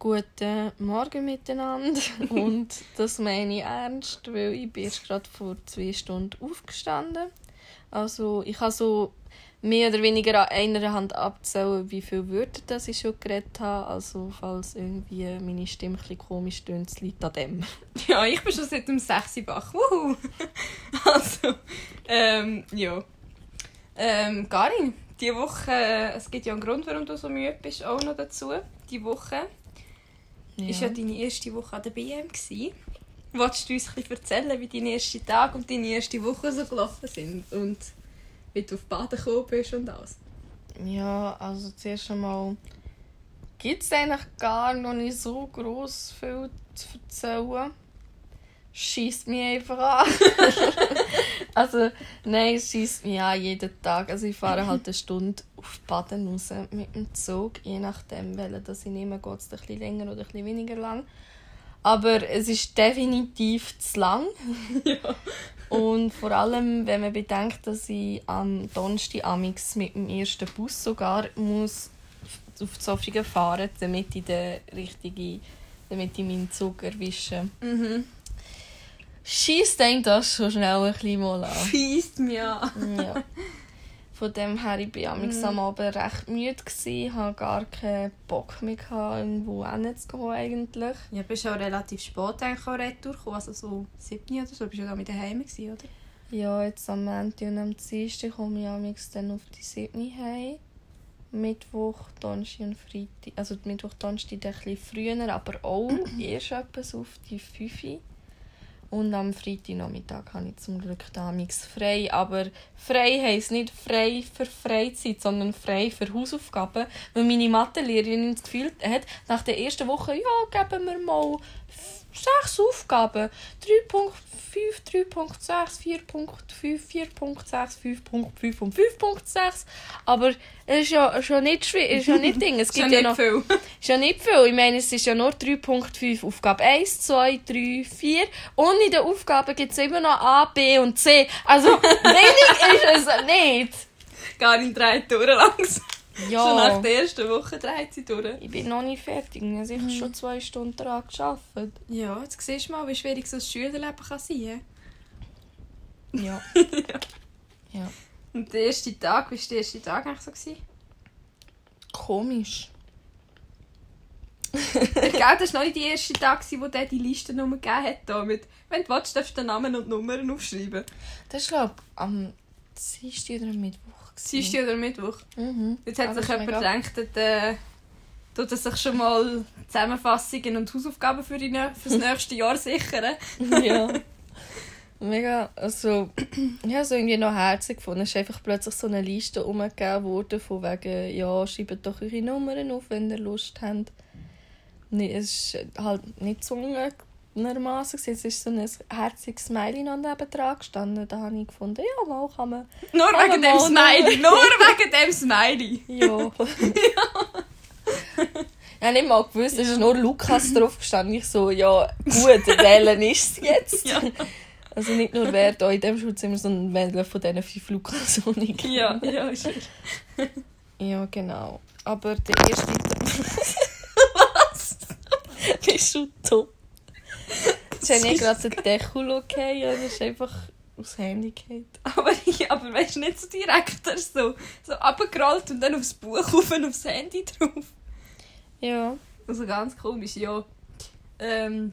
Guten Morgen miteinander und das meine ich ernst, weil ich bin erst gerade vor zwei Stunden aufgestanden. Also ich habe so mehr oder weniger an einer Hand abzählen, wie viele Wörter das ich schon geredet habe. Also falls irgendwie meine Stimme ein komisch tönt, es liegt an dem. Ja, ich bin schon seit dem 6 Bach. Wuhu! Also, ähm, ja. Ähm, Karin, diese Woche, es gibt ja einen Grund, warum du so müde bist, auch noch dazu. Die Woche ja. ist ja deine erste Woche an der BM. Gewesen. Wolltest du uns ein bisschen erzählen, wie deine ersten Tage und deine erste Woche so gelaufen sind? Und wie du auf Baden gekommen bist und alles? Ja, also zuerst einmal gibt es eigentlich gar noch nicht so gross viel zu erzählen. Schießt mich einfach an. also, nein, es schießt mich an jeden Tag. Also, ich fahre halt eine Stunde auf Baden raus mit dem Zug, je nachdem, welchen das ich nehme, geht es ein bisschen länger oder ein bisschen weniger lang. Aber es ist definitiv zu lang. ja. Und vor allem, wenn man bedenkt, dass ich am Donnerstag amix mit dem ersten Bus sogar muss auf Zofingen fahren, damit ich den richtigen, damit ich meinen Zug erwische. Mhm. Schießt einen das schon schnell ein bisschen mal an. Schießt mich an. ja. Von dem her, ich war mm. am Abend recht müde, gewesen, hatte gar keinen Bock mehr, irgendwo hinzugehen eigentlich. Ja, bist auch relativ spät eigentlich auch also so 7 oder so, bist du da mit daheim gewesen, oder? Ja, jetzt am Montag und am Dienstag komme ich dann auf die 7 heim. Mittwoch, Donnerstag und Freitag. Also Mittwoch, Donnerstag ein bisschen früher, aber auch erst etwas auf die 5 und am Freitagnachmittag habe ich zum Glück damals frei. Aber frei heisst nicht frei für Freizeit, sondern frei für Hausaufgaben. Weil meine Mathelehrerin das Gefühl hat, nach der ersten Woche, ja, geben wir mal sechs Aufgaben. 3.5, 3.6, 4.5, 4.6, 5.5 und 5.6. Aber es ist ja schon nicht schwierig, ist ja nicht Ding. Es gibt ja, nicht viel. ist ja nicht viel. Ich meine, es ist ja nur 3.5 Aufgabe 1, 2, 3, 4. Und in den Aufgaben gibt es immer noch A, B und C. Also wenig ist es nicht. Gar in drei Touren langsam. Ja. Schon nach der ersten Woche dreht sie durch. Ich bin noch nicht fertig. Ich habe mhm. schon zwei Stunden daran gearbeitet. Ja, jetzt siehst du mal, wie schwierig so ein Schülerleben kann sein kann. Ja. ja. ja. Und der erste Tag, wie war der erste Tag eigentlich so? Gewesen? Komisch. ich glaube, das war noch nicht der erste Tag, wo der die Listennummer gegeben hat. Mit, wenn du willst, darfst du den Namen und Nummern aufschreiben. Das ist, glaube ich, am Dienstag oder am Mittwoch. Dienstag oder Mittwoch. Mhm. Jetzt hat sich jemand gedacht, äh, tut er sich schon mal Zusammenfassungen und Hausaufgaben für, die, für das nächste Jahr sichern. ja. Mega, also ich habe es irgendwie noch herzig gefunden. Es ist einfach plötzlich so eine Liste umgegeben worden von wegen, ja, schreibt doch eure Nummern auf, wenn ihr Lust habt. Nee, es ist halt nicht nervösermaßen. Es ist so ein herziges Smiley noch neben dran gestanden. Da habe ich gefunden, ja, mal kann man... Nur kann wegen dem Smiley! Nur wegen dem Smiley! ja. ja. Ich habe nicht mal gewusst, es ist nur Lukas drauf gestanden. Ich so, ja, gut, wählen ist es jetzt. Ja. Also nicht nur wer da in diesem Schulzimmer, sondern welcher von diesen fünf Lukas Ja, ja, ist Ja, genau. Aber der erste... Was? Bist du tot? Habe ich gerade den Deckel okay, ja, das ist einfach aufs Handy gefallen. Aber, aber weißt du, nicht so direkt so, so abgerollt und dann aufs Buch auf und aufs Handy drauf. Ja. Also ganz komisch, ja. Ähm,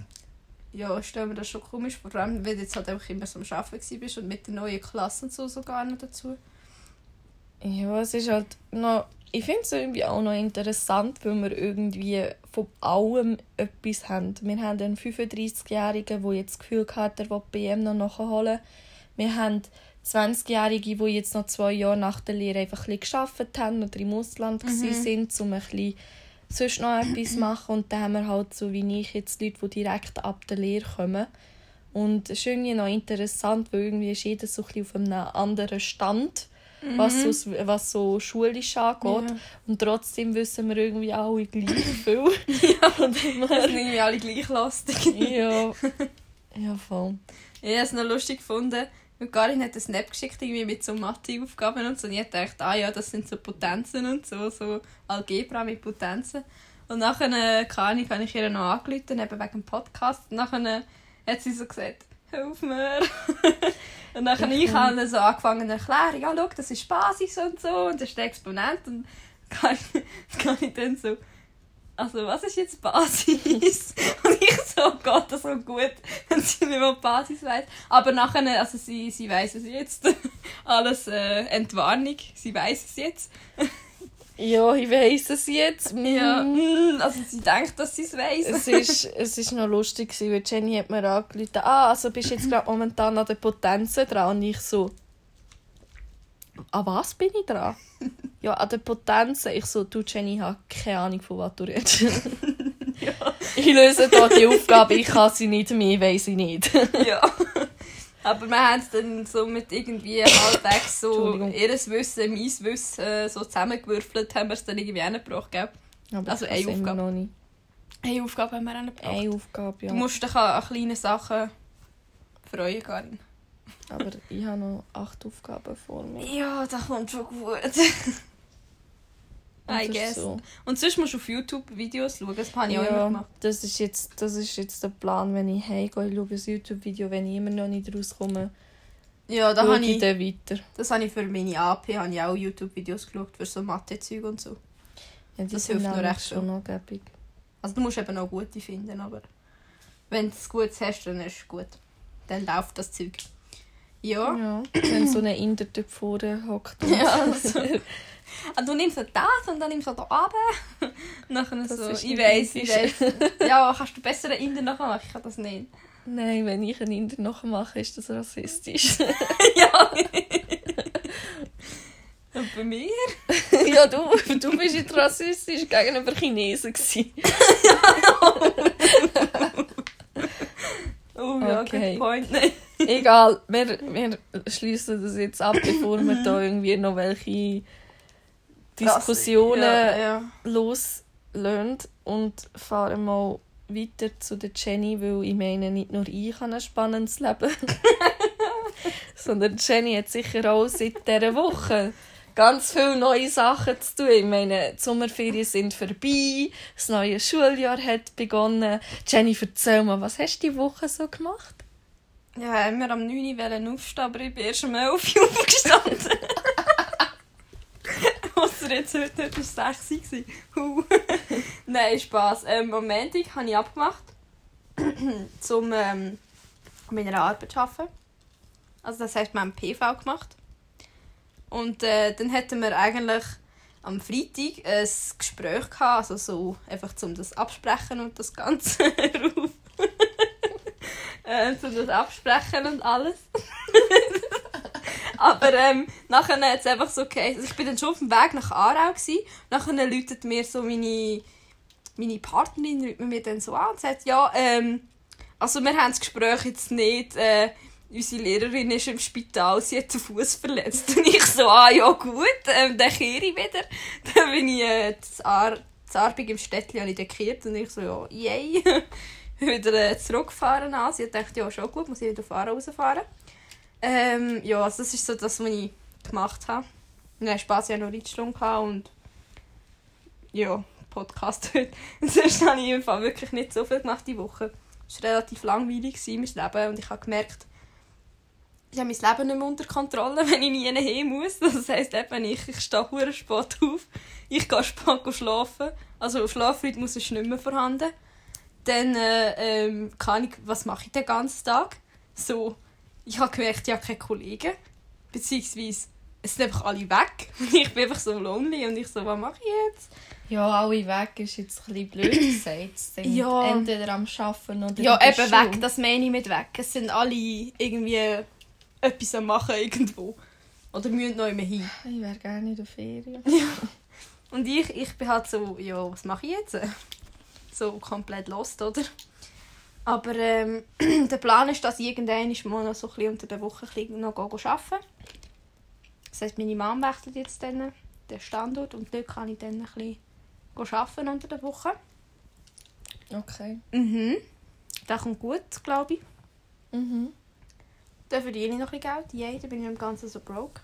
ja, stellen wir das schon komisch vor, allem wenn du jetzt halt einfach immer so am Arbeiten bist und mit den neuen Klassen und so sogar noch dazu. Ja, es ist halt noch ich finde es irgendwie auch noch interessant, weil wir irgendwie von allem etwas haben. Wir haben einen 35-Jährigen, der jetzt das Gefühl hat, er will die BM noch nachholen. Wir haben 20-Jährige, die jetzt noch zwei Jahre nach der Lehre einfach ein gearbeitet haben oder im Ausland mhm. sind, um ein bisschen sonst noch etwas zu machen. Und dann haben wir halt so wie ich jetzt Leute, die direkt ab der Lehre kommen. Und es ist irgendwie noch interessant, weil irgendwie ist jeder so ein bisschen auf einem anderen Stand mhm. was, so, was so schulisch angeht. Ja. Und trotzdem wissen wir irgendwie alle gleich viel. ja, und wir sind irgendwie alle gleich lustig. ja. ja, voll. Ich habe es noch lustig gefunden. Und Karin hat einen Snap geschickt irgendwie mit so Mathe-Aufgaben und so. Und ich dachte, ah ja, das sind so Potenzen und so, so Algebra mit Potenzen. Und nachher, äh, keine Ahnung, habe ich ihr noch angerufen, eben wegen dem Podcast. Und nachher äh, hat sie so gesagt, hilf mir. und dann habe ich halt so angefangen zu erklären, ja, schau, das ist Basis und so, und das ist der Exponent. Und kann ich, kann ich dann so, also was ist jetzt Basis? und ich so, oh Gott, das ist so gut, wenn sie nicht mal Basis weiss. Aber nachher, also sie, sie weiss es jetzt. Alles äh, Entwarnung, sie weiss es jetzt. Ja, ich weiss es jetzt. Ja, Mm. also sie denkt, dass sie es weiss. Es ist, es ist noch lustig, weil Jenny hat mir angerufen, ah, also bist du jetzt gerade momentan an der Potenzen dran? Und ich so, an was bin ich dran? ja, an der Potenzen. Ich so, du Jenny, ich habe keine Ahnung, von was du redest. Ich löse hier die Aufgabe, ich kann sie nicht, mehr weiss ich nicht. ja. Aber wir haben es dann so mit irgendwie halbwegs so Entschuldigung. ihr Wissen, mein Wissen äh, so zusammengewürfelt, haben wir es dann irgendwie hingebracht, gell? Aber Also eine Aufgabe. noch nicht. Eine Aufgabe haben wir hingebracht. Eine Aufgabe, ja. Du musst dich an, an kleine Sachen freuen, Karin. Aber ich habe noch acht Aufgaben vor mir. Ja, das kommt schon gut. Und I guess. So. Und sonst musst du auf YouTube Videos schauen, das habe ich auch immer Ja, gemacht. das ist, jetzt, das ist jetzt der Plan, wenn ich heimgehe. Ich schaue ein YouTube-Video, wenn ich immer noch nicht rauskomme. Ja, da habe ich dann weiter. das habe ich für meine AP habe ich auch YouTube-Videos geschaut, für so Mathe-Zeug und so. Ja, Das hilft nur recht schon noch gäbig. Also du musst eben auch gute finden, aber wenn du es gut hast, dann ist es gut. Dann läuft das Zeug. Ja. Ja, wenn so ein Inder dort vorne hockt. und- Ja, also. Ah, du nimmst so das und dann nimmst du da runter. Nachher Das so, ich nicht typisch. weiss. Ja, kannst du besser einen Inder nachher machen? Ich kann das nicht. Nein, wenn ich einen Inder nachmache, ist das rassistisch. ja. und bei mir? ja, du, du bist nicht rassistisch gegenüber Chinesen. Gewesen. Oh ja, Okay. good point. Nein. Egal, wir, wir schließen das jetzt ab, bevor wir da irgendwie noch welche Diskussionen Ja, ja. loslösen und fahren mal weiter zu der Jenny, weil ich meine, nicht nur ich habe ein spannendes Leben, sondern Jenny hat sicher auch seit dieser Woche ganz viele neue Sachen zu tun. Ich meine, die Sommerferien sind vorbei, das neue Schuljahr hat begonnen. Jenny, erzähl mal, was hast du diese Woche so gemacht? Ja, wir am 9 Uhr aufstehen, aber ich bin erst um 11 Uhr aufgestanden. Ausser jetzt heute nicht bis 6 Uhr. Huh. Nein, Spass. Ähm, am Montag habe ich abgemacht, um ähm, meiner Arbeit zu arbeiten. Also das heisst, wir haben PV gemacht. Und äh, dann hatten wir eigentlich am Freitag ein Gespräch gehabt, also so einfach zum das absprechen und das Ganze rauf. Äh, zum das absprechen und alles. Aber ähm, nachher hat es einfach so geheißen, also ich bin dann schon auf dem Weg nach Aarau gsi. Nachher läutet mir so meine, meine Partnerin mir dann so an und sagt, ja, ähm, also wir haben das Gespräch jetzt nicht, äh, unsere Lehrerin ist im Spital, sie hat den Fuß verletzt. Und ich so, ah ja gut, ähm, dann kehre ich wieder. Dann bin ich äh, das Ar Arbig im Städtchen habe ich und ich so, ja, yay. wieder äh, zurückgefahren an. Sie gedacht, ja, schon gut, muss ich wieder fahren, rausfahren. Ähm, ja, also das ist so das, was ich gemacht habe. Und dann Spaß, ich noch Reitstunde gehabt und ja, Podcast heute. Sonst habe ich im Fall wirklich nicht so viel gemacht die Woche. Es war relativ langweilig, mein Leben, und ich habe gemerkt, ich habe mein Leben nicht mehr unter Kontrolle, wenn ich nie hin muss. Das heisst eben, ich, ich stehe hure spät auf, ich gehe spät schlafen. Also Schlafrhythmus ist nicht mehr vorhanden. Dann äh, ähm, kann ich, was mache ich den ganzen Tag? So, ich habe gemerkt, ich habe keine Kollegen. Beziehungsweise, es sind einfach alle weg. Und ich bin einfach so lonely und ich so, was mache ich jetzt? Ja, alle weg ist jetzt ein bisschen blöd gesagt. Ja. Entweder am Arbeiten oder Ja, eben weg, das meine ich mit weg. Es sind alle irgendwie etwas am machen irgendwo. Oder müssen noch immer hin. Ich wäre gerne in der Ferien. Und ich, ich bin halt so, ja, was mache ich jetzt? So komplett lost, oder? Aber ähm, der Plan ist, dass ich irgendwann mal noch so ein bisschen unter der Woche ein noch arbeiten Das heisst, meine Mom wechselt jetzt dann den Standort und dort kann ich dann ein bisschen arbeiten unter der Woche. Okay. Mhm. Das kommt gut, glaube ich. Mhm. Dann verdiene ich noch ein bisschen Geld. Yay, dann bin ich im Ganzen so broke.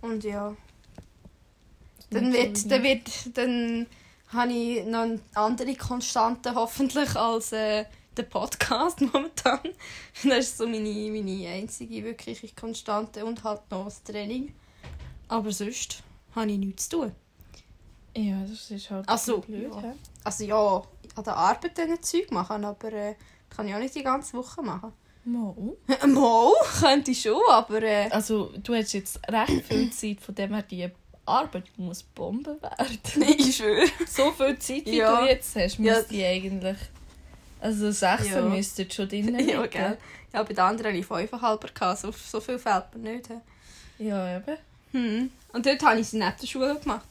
Und ja. Dann wird, dann wird, dann habe ich noch eine andere Konstante hoffentlich als äh, der Podcast momentan. Das ist so meine, meine einzige wirkliche Konstante und halt noch das Training. Aber sonst habe ich nichts zu tun. Ja, das ist halt Ach so, blöd. ja. Also ja, an der Arbeit diese Zeug machen, aber äh, kann ich auch nicht die ganze Woche machen. Mal. Mal, könnte ich schon, aber äh, Also, du hast jetzt recht viel Zeit, von dem her die Arbeit muss Bombe werden. ich schwöre. so viel Zeit, wie Ja. du jetzt hast, Ja. müsste ich eigentlich... Also, sechs Ja. müsstet schon drin Ja, liegen. gell. Ja, bei den anderen hatte ich 5,5 gehabt, so, so viel fällt mir nicht. Ja, eben. Hm. Und dort habe ich sie in der Schule gemacht.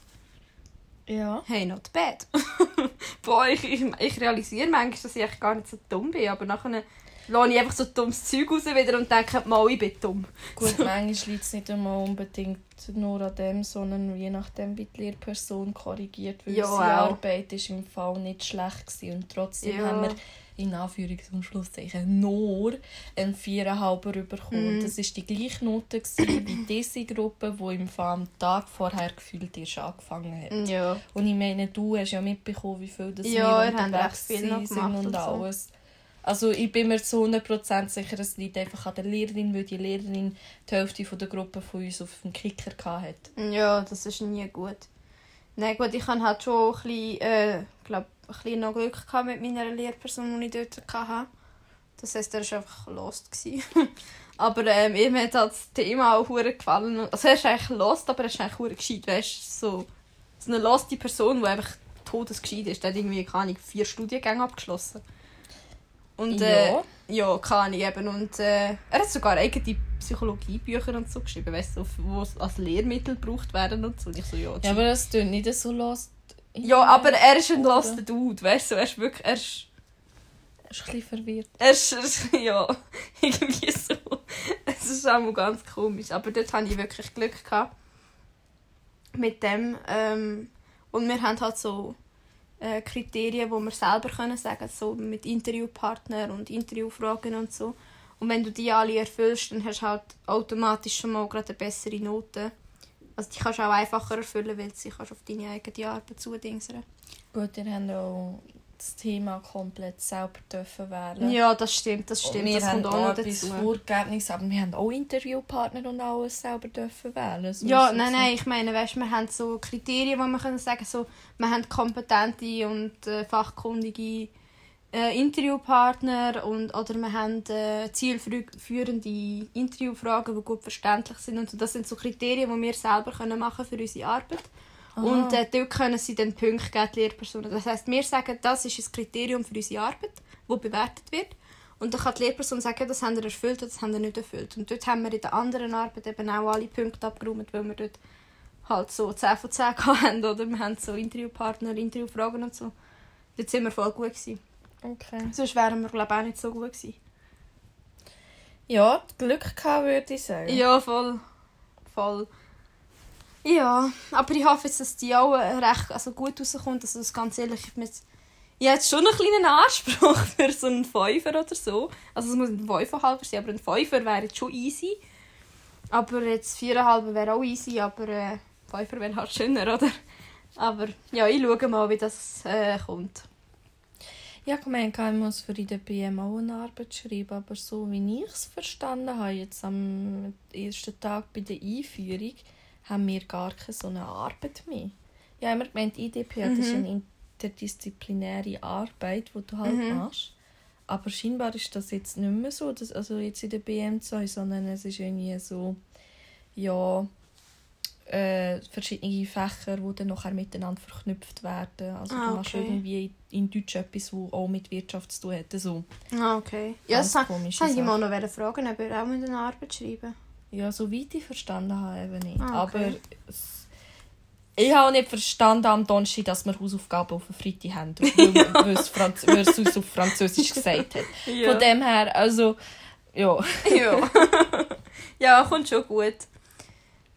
Ja. Hey, not bad. Boah, ich, ich, ich realisiere manchmal, dass ich echt gar nicht so dumm bin, aber nachher lasse ich einfach so dummes Zeug raus wieder und denke, mal, ich bin dumm. Gut, manchmal liegt es nicht einmal unbedingt nur an dem, sondern je nachdem, wie die Lehrperson korrigiert, weil Ja, auch. Arbeit ist im Fall nicht schlecht gewesen. und trotzdem Ja. haben wir in Anführungs- und Schlusszeichen nur einen Viererhalber bekommen. Mhm. Das war die gleiche Note wie diese Gruppe, die im Fall am Tag vorher gefühlt erst angefangen hat. Ja. Und ich meine, du hast ja mitbekommen, wie viel das Ja, wir unterwegs gemacht und und so. alles. Also ich bin mir zu 100% sicher, es liegt einfach an der Lehrerin, weil die Lehrerin die Hälfte von der Gruppe von uns auf dem Kicker hatte. Ja, das ist nie gut. Nein, gut, ich hatte halt schon ein bisschen, äh, glaub, ein bisschen noch Glück gehabt mit meiner Lehrperson, die ich dort hatte. Das heisst, er war einfach lost. aber ähm, ihm hat halt das Thema auch hure gefallen. Also er ist eigentlich lost, aber er ist eigentlich hure gescheit. Weißt so, so eine loste Person, die einfach todesgescheit ist. Der hat irgendwie, keine Ahnung, vier Studiengänge abgeschlossen. Und äh, Ja. ja, keine eben. Und äh, er hat sogar eigene Psychologiebücher und so geschrieben, weißt du, so, die als Lehrmittel gebraucht werden und so. Und ich so, ja, Ja, aber das klingt nicht so lost. Ja, aber er ist ein loster Dude, weißt du, er ist wirklich, er ist, Er ist ein bisschen verwirrt. er ist, er ist ja, irgendwie so. Es ist auch mal ganz komisch, aber dort hatte ich wirklich Glück gehabt mit dem. Ähm, und wir haben halt so äh, Kriterien, wo wir selber können sagen, so mit Interviewpartner und Interviewfragen und so. Und wenn du die alle erfüllst, dann hast du halt automatisch schon mal gerade eine bessere Note. Also die kannst du auch einfacher erfüllen, weil sie kannst auf deine eigene Arbeit zudingsen. Gut, ihr habt auch das Thema komplett selber dürfen wählen. Ja, das stimmt, das Und stimmt. wir das haben kommt auch noch dazu. Aber wir haben auch Interviewpartner und alles selber dürfen wählen. So Ja, nein, nein, ich meine, weißt, wir haben so Kriterien, wo wir können sagen, so, wir haben kompetente und äh, fachkundige äh, Interviewpartner und oder wir haben äh, zielführende Interviewfragen, die gut verständlich sind und so. Das sind so Kriterien, die wir selber können machen für unsere Arbeit. Und äh, dort können sie dann Punkte geben, die Lehrpersonen. Das heisst, wir sagen, das ist ein Kriterium für unsere Arbeit, das bewertet wird. Und dann kann die Lehrperson sagen, das haben wir erfüllt oder das haben wir nicht erfüllt. Und dort haben wir in der anderen Arbeit eben auch alle Punkte abgeräumt, weil wir dort halt so 10 von 10 hatten. Oder wir haben so Interviewpartner, Interviewfragen und so. Dort sind wir voll gut gewesen. Okay. Sonst wären wir, glaube ich, auch nicht so gut gewesen. Ja, Glück gehabt, würde ich sagen. Ja, voll. Voll. Ja, aber ich hoffe jetzt, dass die auch recht also gut rauskommt. Also das ganz ehrlich, ich, habe jetzt schon einen kleinen Anspruch für so einen Fünfer oder so. Also es muss ein Fünferhalber sein, aber ein Fünfer wäre jetzt schon easy. Aber jetzt viereinhalb wäre auch easy, aber äh, Fünfer wäre halt schöner, oder? Aber ja, ich schaue mal, wie das äh, kommt. Ja, ich meine, ich muss für in der BM auch eine Arbeit schreiben, aber so wie ich es verstanden habe, jetzt am ersten Tag bei der Einführung, haben wir gar keine so eine Arbeit mehr. Ja, immer gemeint, IDP das ist Mhm. eine interdisziplinäre Arbeit, die du halt Mhm. machst. Aber scheinbar ist das jetzt nicht mehr so, dass, also jetzt in der BM2, sondern es ist irgendwie so, ja, äh, verschiedene Fächer, die dann nachher miteinander verknüpft werden. Also Ah, du machst okay. irgendwie in Deutsch etwas, das auch mit Wirtschaft zu tun hat. So. Ah, okay. Ja, Ganz das, das komische wollte ich mal noch fragen, ob ihr auch mit einer Arbeit schreiben Ja, soweit ich verstanden habe, eben nicht. Ah, okay. Aber es, ich habe auch nicht verstanden am Donnerstag, dass wir Hausaufgaben auf den Freitag haben, weil, weil, es Franz weil es uns auf Französisch gesagt hat. Ja. Von dem her, also, ja. ja. ja, kommt schon gut.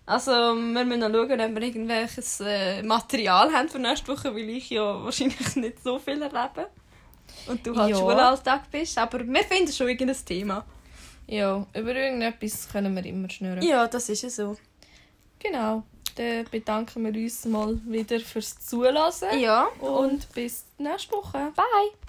Also, wir müssen noch schauen, ob wir irgendwelches äh, Material haben für nächste Woche, weil ich ja wahrscheinlich nicht so viel erlebe. Und du halt Ja. Schulalltag bist. Aber wir finden schon irgendein Thema. Ja, über irgendetwas können wir immer schnurren. Ja, das ist ja so. Genau. dann bedanken wir uns mal wieder fürs Zuhören. Ja. Und bis nächste Woche. Bye.